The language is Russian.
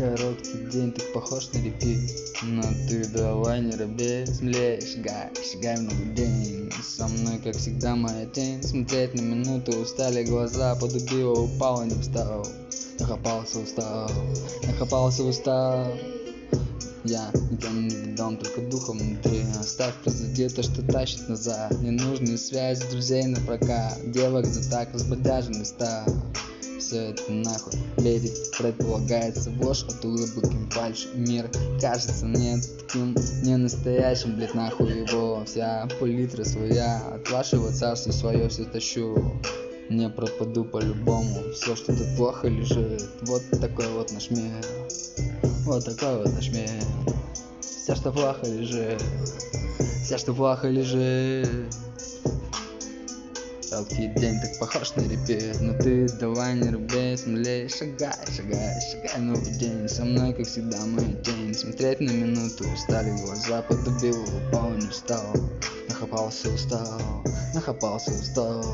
Короткий день, ты похож на репит. Но ты давай не робей, смелее шагай, шагай новый день. Со мной, как всегда, моя тень. Смотреть на минуту, устали глаза Подубила, упала, не встал. Нахапался, устал, нахапался, устал. Я никому не дам, только духом внутри. Оставь позади то, что тащит назад. Ненужные связи, друзей на прокат Девок за так разбодяженный стал все это нахуй. Верить предполагается ложь от улыбок и фальш Мир кажется не таким, не настоящим Блять нахуй его. Вся палитра своя От вашего царства свое все тащу. Не пропаду по-любому Все, что тут плохо лежит. Вот такой вот наш мир. Вот такой вот наш мир. Все, что плохо лежит. Все, что плохо лежит Жалкий день так похож на репет. Но ты давай не рубей, смелее Шагай, шагай, шагай новый день. Со мной, как всегда, моя тень Смотреть на минуту, устали глаза Подубил, упал, не встал Нахапался, устал, нахапался, устал